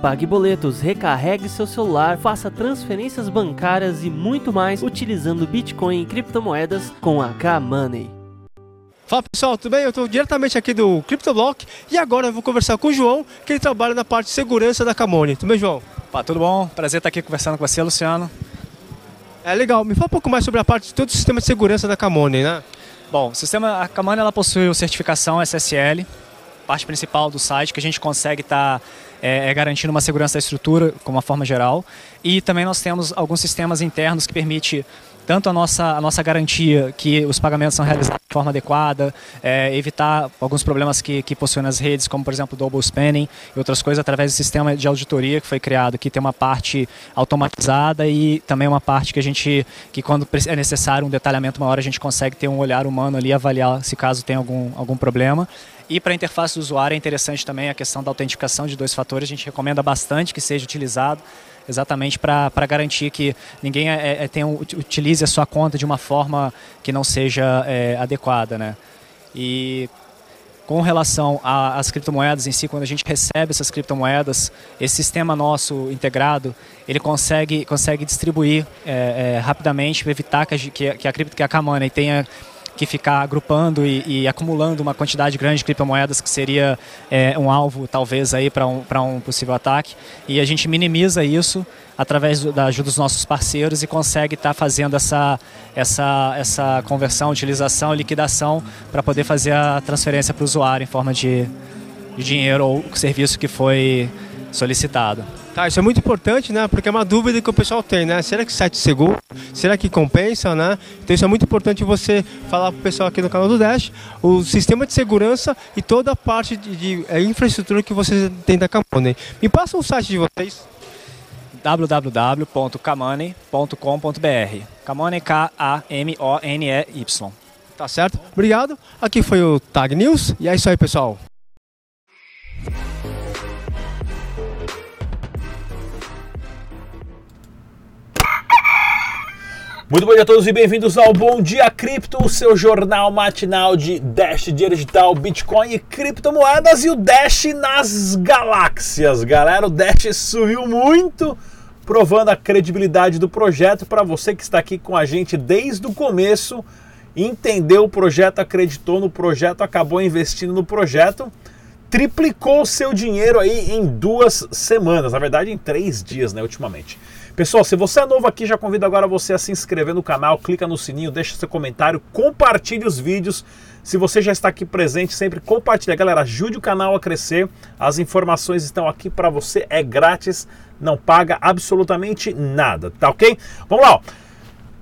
pague boletos, recarregue seu celular, faça transferências bancárias e muito mais utilizando Bitcoin e criptomoedas com a K-Money. Fala pessoal, tudo bem? Eu estou diretamente aqui do CryptoBlock e agora eu vou conversar com o João, que ele trabalha na parte de segurança da Camone. Tudo bem, João? Pá, tudo bom? Prazer estar aqui conversando com você, Luciano. É legal. Me fala um pouco mais sobre a parte de todo o sistema de segurança da Camone, né? Bom, o sistema, a Camone ela possui certificação SSL, parte principal do site, que a gente consegue estar tá, é, é, garantindo uma segurança da estrutura, como uma forma geral. E também nós temos alguns sistemas internos que permitem tanto a nossa, a nossa garantia que os pagamentos são realizados de forma adequada, é, evitar alguns problemas que, que possuem nas redes, como por exemplo double spanning e outras coisas, através do sistema de auditoria que foi criado, que tem uma parte automatizada e também uma parte que a gente, que quando é necessário um detalhamento maior, a gente consegue ter um olhar humano ali, avaliar se caso tem algum, algum problema. E para a interface do usuário é interessante também a questão da autenticação de dois fatores, a gente recomenda bastante que seja utilizado exatamente para garantir que ninguém é, é, tem, utilize a sua conta de uma forma que não seja é, adequada. Né? E com relação às criptomoedas em si, quando a gente recebe essas criptomoedas, esse sistema nosso integrado, ele consegue, consegue distribuir é, é, rapidamente evitar que a, que, que a, que a K-Money tenha que ficar agrupando e, e, acumulando uma quantidade grande de criptomoedas que seria é, um alvo talvez aí para um, um possível ataque e a gente minimiza isso através da ajuda dos nossos parceiros e consegue estar tá fazendo essa, essa, essa conversão, utilização, liquidação para poder fazer a transferência para o usuário em forma de, de dinheiro ou serviço que foi solicitado. Tá, isso é muito importante, né? Porque é uma dúvida que o pessoal tem, né? Será que site seguro? Será que compensa, né? Então isso é muito importante você falar para o pessoal aqui no canal do Dash o sistema de segurança e toda a parte de, de é, infraestrutura que vocês têm da Camone. Me passa o site de vocês www.kamone.com.br Kamone K-A-M-O-N-E-Y Tá certo? Obrigado. Aqui foi o Tag News e é isso aí, pessoal. Muito bom dia a todos e bem-vindos ao Bom Dia Cripto, o seu jornal matinal de Dash, dinheiro digital, Bitcoin e criptomoedas e o Dash nas galáxias. Galera, o Dash subiu muito, provando a credibilidade do projeto. Para você que está aqui com a gente desde o começo, entendeu o projeto, acreditou no projeto, acabou investindo no projeto, triplicou seu dinheiro aí em duas semanas, na verdade em três dias, né, ultimamente. Pessoal, se você é novo aqui, já convido agora você a se inscrever no canal, clica no sininho, deixa seu comentário, compartilhe os vídeos. Se você já está aqui presente, sempre compartilha. Galera, ajude o canal a crescer. As informações estão aqui para você, é grátis, não paga absolutamente nada, tá ok? Vamos lá, ó.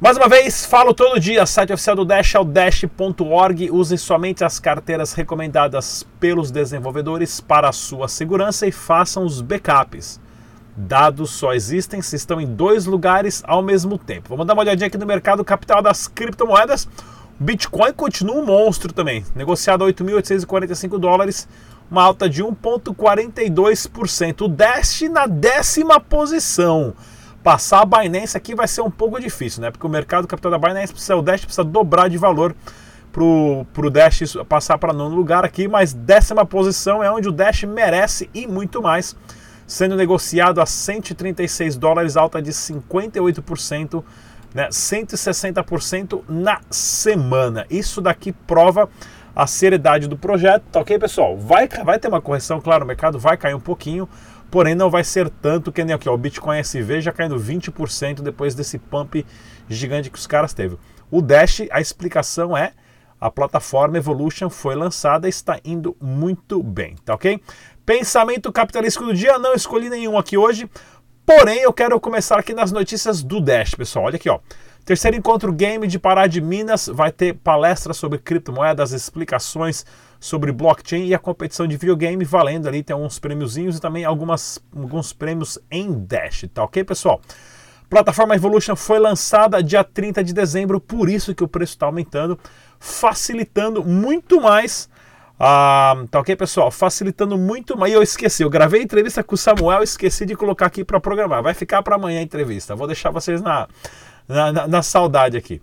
Mais uma vez, falo todo dia, site oficial do Dash é o dash.org. Use somente as carteiras recomendadas pelos desenvolvedores para a sua segurança e façam os backups. Dados só existem se estão em dois lugares ao mesmo tempo. Vamos dar uma olhadinha aqui no mercado capital das criptomoedas. O Bitcoin continua um monstro também, negociado a 8.845 dólares, uma alta de 1,42%. O Dash na décima posição. Passar a Binance aqui vai ser um pouco difícil, né? Porque o mercado capital da Binance precisa, o Dash precisa dobrar de valor para o Dash passar para nono lugar aqui, mas décima posição é onde o Dash merece e muito mais sendo negociado a 136 dólares, alta de 58%, né, 160% na semana. Isso daqui prova a seriedade do projeto, tá ok, pessoal? Vai, vai ter uma correção, claro, o mercado vai cair um pouquinho, porém não vai ser tanto que nem aqui, ó, o Bitcoin SV já caindo 20% depois desse pump gigante que os caras teve. O Dash, a explicação é a plataforma Evolution foi lançada e está indo muito bem, tá ok? Pensamento capitalístico do dia, não escolhi nenhum aqui hoje, porém eu quero começar aqui nas notícias do Dash, pessoal. Olha aqui, ó. Terceiro encontro game de Pará de Minas vai ter palestras sobre criptomoedas, explicações sobre blockchain e a competição de videogame valendo ali, tem alguns prêmiozinhos e também algumas, alguns prêmios em Dash, tá ok, pessoal? Plataforma Evolution foi lançada dia 30 de dezembro, por isso que o preço está aumentando, facilitando muito mais ah, tá ok, pessoal? Facilitando muito mais. E eu esqueci, eu gravei a entrevista com o Samuel, esqueci de colocar aqui para programar. Vai ficar para amanhã a entrevista. Vou deixar vocês na, na, na, na saudade aqui.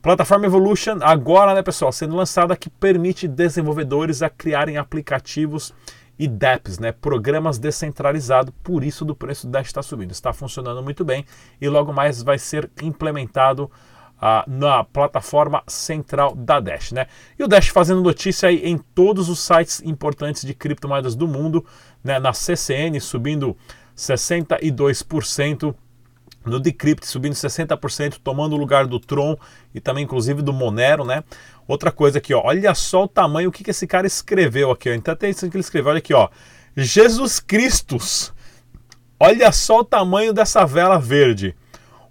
Plataforma Evolution, agora, né, pessoal, sendo lançada que permite desenvolvedores a criarem aplicativos e DApps, né, programas descentralizados, por isso do preço do está subindo. Está funcionando muito bem e logo mais vai ser implementado ah, na plataforma central da Dash. Né? E o Dash fazendo notícia aí em todos os sites importantes de criptomoedas do mundo, né, na CCN subindo 62%. No Decrypt subindo 60%, tomando o lugar do Tron e também inclusive do Monero, né? Outra coisa aqui, ó, olha só o tamanho, o que, que esse cara escreveu aqui, ó. Então isso que ele escreveu, olha aqui, ó. Jesus Cristos. Olha só o tamanho dessa vela verde.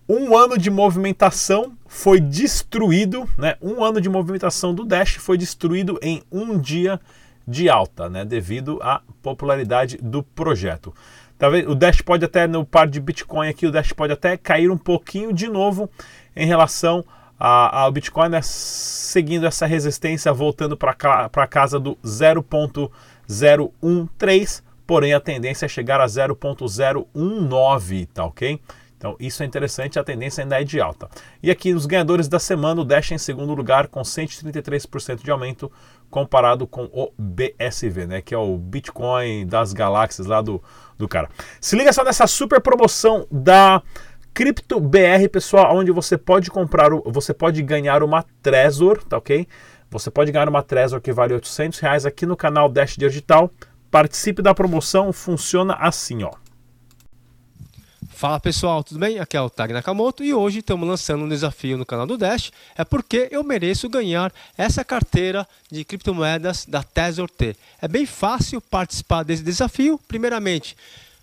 Um ano de movimentação foi destruído, né? Um ano de movimentação do Dash foi destruído em um dia de alta, né? Devido à popularidade do projeto. Talvez o Dash pode até no par de Bitcoin aqui, o Dash pode até cair um pouquinho de novo em relação ao Bitcoin, né, seguindo essa resistência, voltando para casa do 0.013, porém a tendência é chegar a 0.019, tá ok? Então isso é interessante, a tendência ainda é de alta. E aqui os ganhadores da semana, o Dash em segundo lugar com 133% de aumento comparado com o BSV, né, que é o Bitcoin das galáxias lá do, do cara. Se liga só nessa super promoção da Cripto BR, pessoal, onde você pode comprar, você pode ganhar uma Trezor, tá ok? Você pode ganhar uma Trezor que vale 800 reais aqui no canal Dash Digital. Participe da promoção, funciona assim, ó. Fala pessoal, tudo bem? Aqui é o Tag Nakamoto e hoje estamos lançando um desafio no canal do Dash. É porque eu mereço ganhar essa carteira de criptomoedas da Tezor T. É bem fácil participar desse desafio. Primeiramente,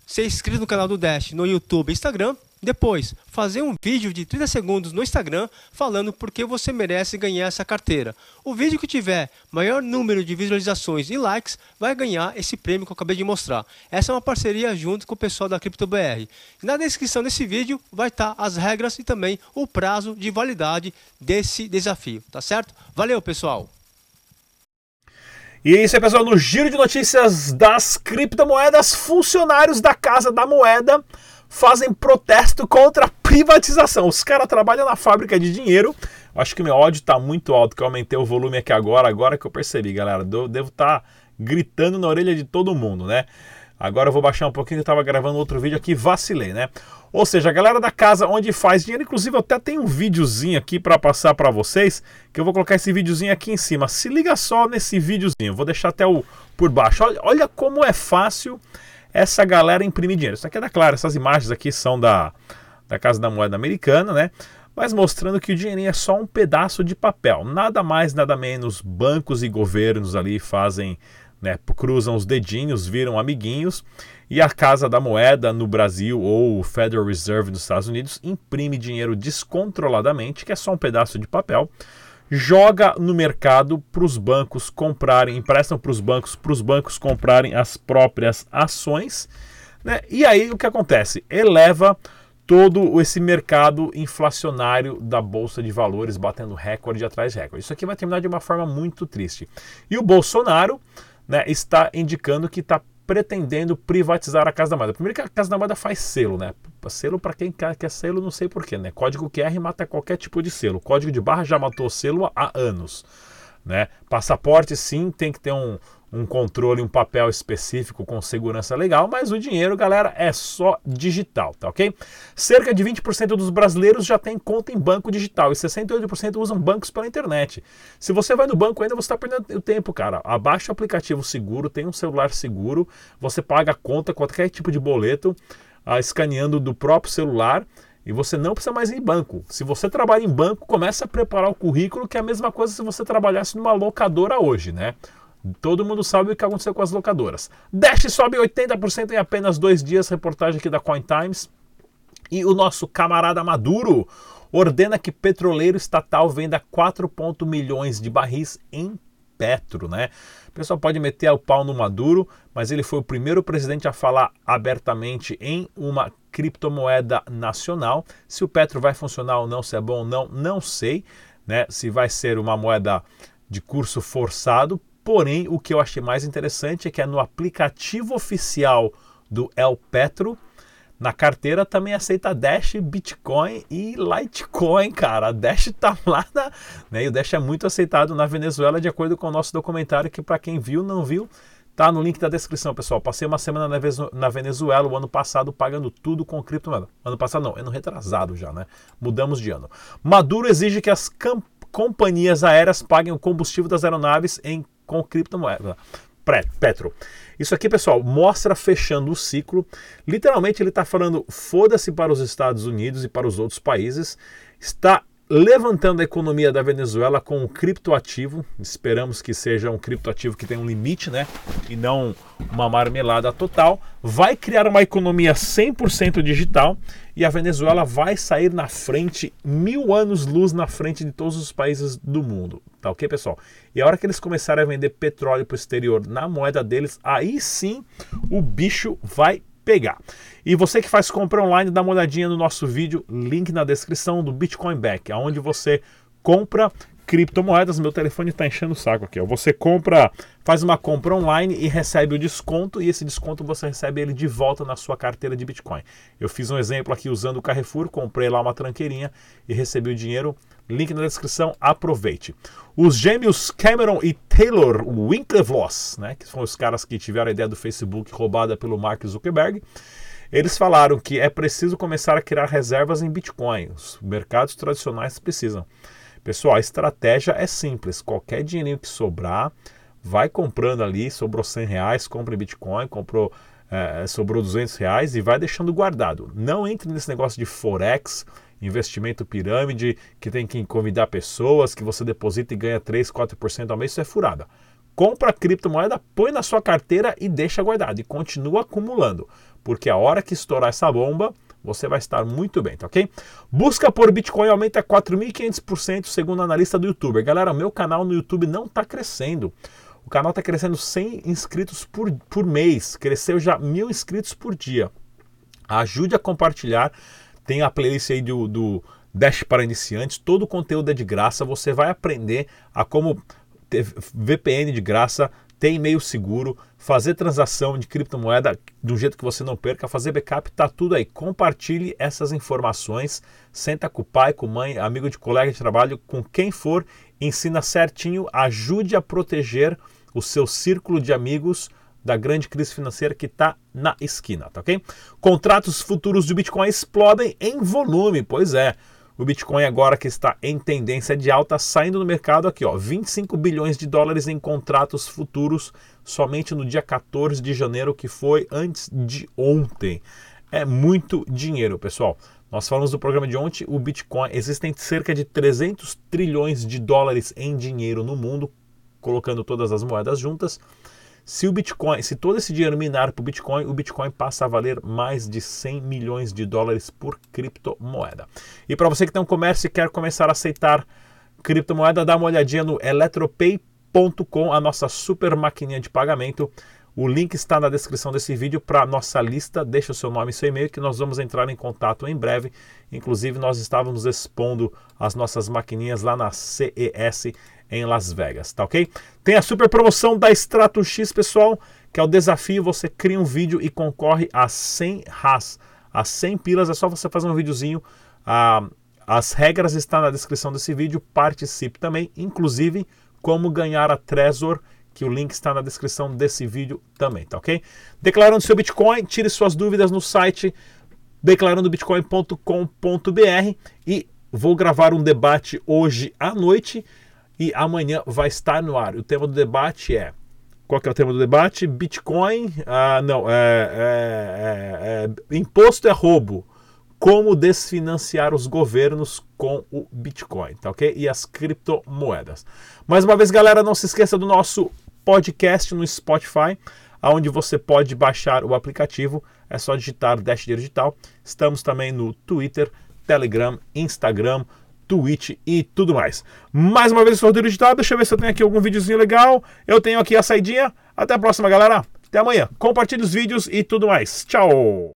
ser inscrito no canal do Dash no YouTube e Instagram. Depois, fazer um vídeo de 30 segundos no Instagram falando por que você merece ganhar essa carteira. O vídeo que tiver maior número de visualizações e likes vai ganhar esse prêmio que eu acabei de mostrar. Essa é uma parceria junto com o pessoal da CryptoBR. Na descrição desse vídeo vai estar as regras e também o prazo de validade desse desafio, tá certo? Valeu, pessoal! E é isso aí, pessoal. No giro de notícias das criptomoedas, funcionários da Casa da Moeda fazem protesto contra a privatização. Os caras trabalham na fábrica de dinheiro. Acho que meu ódio está muito alto, que eu aumentei o volume aqui agora, agora que eu percebi, galera. devo estar tá gritando na orelha de todo mundo, né? Agora eu vou baixar um pouquinho, eu estava gravando outro vídeo aqui, vacilei, né? Ou seja, a galera da casa onde faz dinheiro, inclusive eu até tenho um videozinho aqui para passar para vocês, que eu vou colocar esse videozinho aqui em cima. Se liga só nesse videozinho, vou deixar até o por baixo. Olha, olha como é fácil essa galera imprimir dinheiro. Isso aqui é da Clara, essas imagens aqui são da, da Casa da Moeda Americana, né? Mas mostrando que o dinheirinho é só um pedaço de papel. Nada mais, nada menos, bancos e governos ali fazem, né, cruzam os dedinhos, viram amiguinhos, e a Casa da Moeda no Brasil ou o Federal Reserve nos Estados Unidos imprime dinheiro descontroladamente, que é só um pedaço de papel joga no mercado para os bancos comprarem, emprestam para os bancos, para os bancos comprarem as próprias ações, né? E aí o que acontece? Eleva todo esse mercado inflacionário da bolsa de valores batendo recorde atrás de recorde. Isso aqui vai terminar de uma forma muito triste. E o Bolsonaro né, está indicando que está pretendendo privatizar a Casa da Moeda. Primeiro que a Casa da Moeda faz selo, né? Selo para quem quer, quer selo, não sei porquê, né? Código QR mata qualquer tipo de selo. Código de barra já matou selo há anos, né? Passaporte sim tem que ter um, um controle, um papel específico com segurança legal, mas o dinheiro, galera, é só digital, tá ok? Cerca de 20% dos brasileiros já tem conta em banco digital e 68% usam bancos pela internet. Se você vai no banco ainda, você está perdendo o tempo, cara. Abaixa o aplicativo seguro, tem um celular seguro, você paga a conta, qualquer tipo de boleto, ah, escaneando do próprio celular e você não precisa mais ir em banco. Se você trabalha em banco, comece a preparar o currículo, que é a mesma coisa se você trabalhasse numa locadora hoje, né? Todo mundo sabe o que aconteceu com as locadoras. Dash sobe 80% em apenas dois dias, reportagem aqui da Coin Times. E o nosso camarada Maduro ordena que petroleiro estatal venda 4 milhões de barris em Petro, né? O pessoal pode meter o pau no Maduro, mas ele foi o primeiro presidente a falar abertamente em uma criptomoeda nacional. Se o Petro vai funcionar ou não, se é bom ou não, não sei, né? Se vai ser uma moeda de curso forçado, Porém, o que eu achei mais interessante é que é no aplicativo oficial do El Petro, na carteira também aceita Dash, Bitcoin e Litecoin, cara. A Dash tá lá na, né? E o Dash é muito aceitado na Venezuela, de acordo com o nosso documentário, que para quem viu, não viu, Tá no link da descrição, pessoal. Passei uma semana na Venezuela o ano passado pagando tudo com criptomoeda. Ano passado não, ano retrasado já, né? Mudamos de ano. Maduro exige que as companhias aéreas paguem o combustível das aeronaves em com criptomoeda. Petro. Isso aqui, pessoal, mostra fechando o ciclo. Literalmente, ele está falando foda-se para os Estados Unidos e para os outros países. Está levantando a economia da Venezuela com um criptoativo. Esperamos que seja um criptoativo que tenha um limite, né? E não uma marmelada total. Vai criar uma economia 100% digital e a Venezuela vai sair na frente, mil anos-luz na frente de todos os países do mundo. Tá ok, pessoal? E a hora que eles começarem a vender petróleo para o exterior na moeda deles, aí sim o bicho vai pegar. E você que faz compra online, dá uma olhadinha no nosso vídeo, link na descrição do Bitcoin Back, onde você compra criptomoedas. Meu telefone está enchendo o saco aqui. Ó. Você compra, faz uma compra online e recebe o desconto, e esse desconto você recebe ele de volta na sua carteira de Bitcoin. Eu fiz um exemplo aqui usando o Carrefour, comprei lá uma tranqueirinha e recebi o dinheiro. Link na descrição, aproveite. Os gêmeos Cameron e Taylor Winklevoss, né, que são os caras que tiveram a ideia do Facebook roubada pelo Mark Zuckerberg, eles falaram que é preciso começar a criar reservas em Bitcoin. Os mercados tradicionais precisam. Pessoal, a estratégia é simples. Qualquer dinheirinho que sobrar, vai comprando ali. Sobrou 100 reais, compra em Bitcoin, comprou, é, sobrou 200 reais e vai deixando guardado. Não entre nesse negócio de Forex, investimento pirâmide, que tem que convidar pessoas, que você deposita e ganha 3, 4% ao mês. Isso é furada. Compra a criptomoeda, põe na sua carteira e deixa guardado. E continua acumulando. Porque a hora que estourar essa bomba, você vai estar muito bem, tá ok? Busca por Bitcoin aumenta 4.500% segundo analista do YouTuber. Galera, meu canal no YouTube não está crescendo. O canal está crescendo 100 inscritos por, por mês. Cresceu já mil inscritos por dia. Ajude a compartilhar. Tem a playlist aí do, do Dash para iniciantes. Todo o conteúdo é de graça. Você vai aprender a como ter VPN de graça, ter e-mail seguro, fazer transação de criptomoeda do jeito que você não perca, fazer backup, tá tudo aí. Compartilhe essas informações, senta com o pai, com mãe, amigo de colega de trabalho, com quem for, ensina certinho, ajude a proteger o seu círculo de amigos da grande crise financeira que está na esquina, tá ok? Contratos futuros de Bitcoin explodem em volume, pois é. O Bitcoin agora que está em tendência de alta, saindo no mercado aqui, ó, 25 bilhões de dólares em contratos futuros somente no dia 14 de janeiro, que foi antes de ontem. É muito dinheiro, pessoal. Nós falamos do programa de ontem, o Bitcoin, existem cerca de 300 trilhões de dólares em dinheiro no mundo, colocando todas as moedas juntas. Se o Bitcoin, se todo esse dinheiro minar para o Bitcoin, o Bitcoin passa a valer mais de 100 milhões de dólares por criptomoeda. E para você que tem um comércio e quer começar a aceitar criptomoeda, dá uma olhadinha no eletropay.com, a nossa super maquininha de pagamento. O link está na descrição desse vídeo para a nossa lista. Deixa o seu nome e seu e-mail que nós vamos entrar em contato em breve. Inclusive, nós estávamos expondo as nossas maquininhas lá na CES em Las Vegas, tá ok? Tem a super promoção da Strato X, pessoal, que é o desafio, você cria um vídeo e concorre a 100 RAS. A 100 pilas é só você fazer um videozinho. Ah, as regras estão na descrição desse vídeo, participe também, inclusive como ganhar a Trezor, que o link está na descrição desse vídeo também, tá ok? Declarando seu Bitcoin, tire suas dúvidas no site declarandobitcoin.com.br e vou gravar um debate hoje à noite e amanhã vai estar no ar. O tema do debate é. Qual que é o tema do debate? Bitcoin. Ah, não, é, é, é, é, imposto é roubo. Como desfinanciar os governos com o Bitcoin, tá ok? E as criptomoedas. Mais uma vez, galera, não se esqueça do nosso podcast no Spotify, onde você pode baixar o aplicativo. É só digitar Dash Digital. Estamos também no Twitter, Telegram, Instagram, Twitch e tudo mais. Mais uma vez, eu sou o Rodrigo Digital. Deixa eu ver se eu tenho aqui algum videozinho legal. Eu tenho aqui a saidinha. Até a próxima, galera. Até amanhã. Compartilhe os vídeos e tudo mais. Tchau!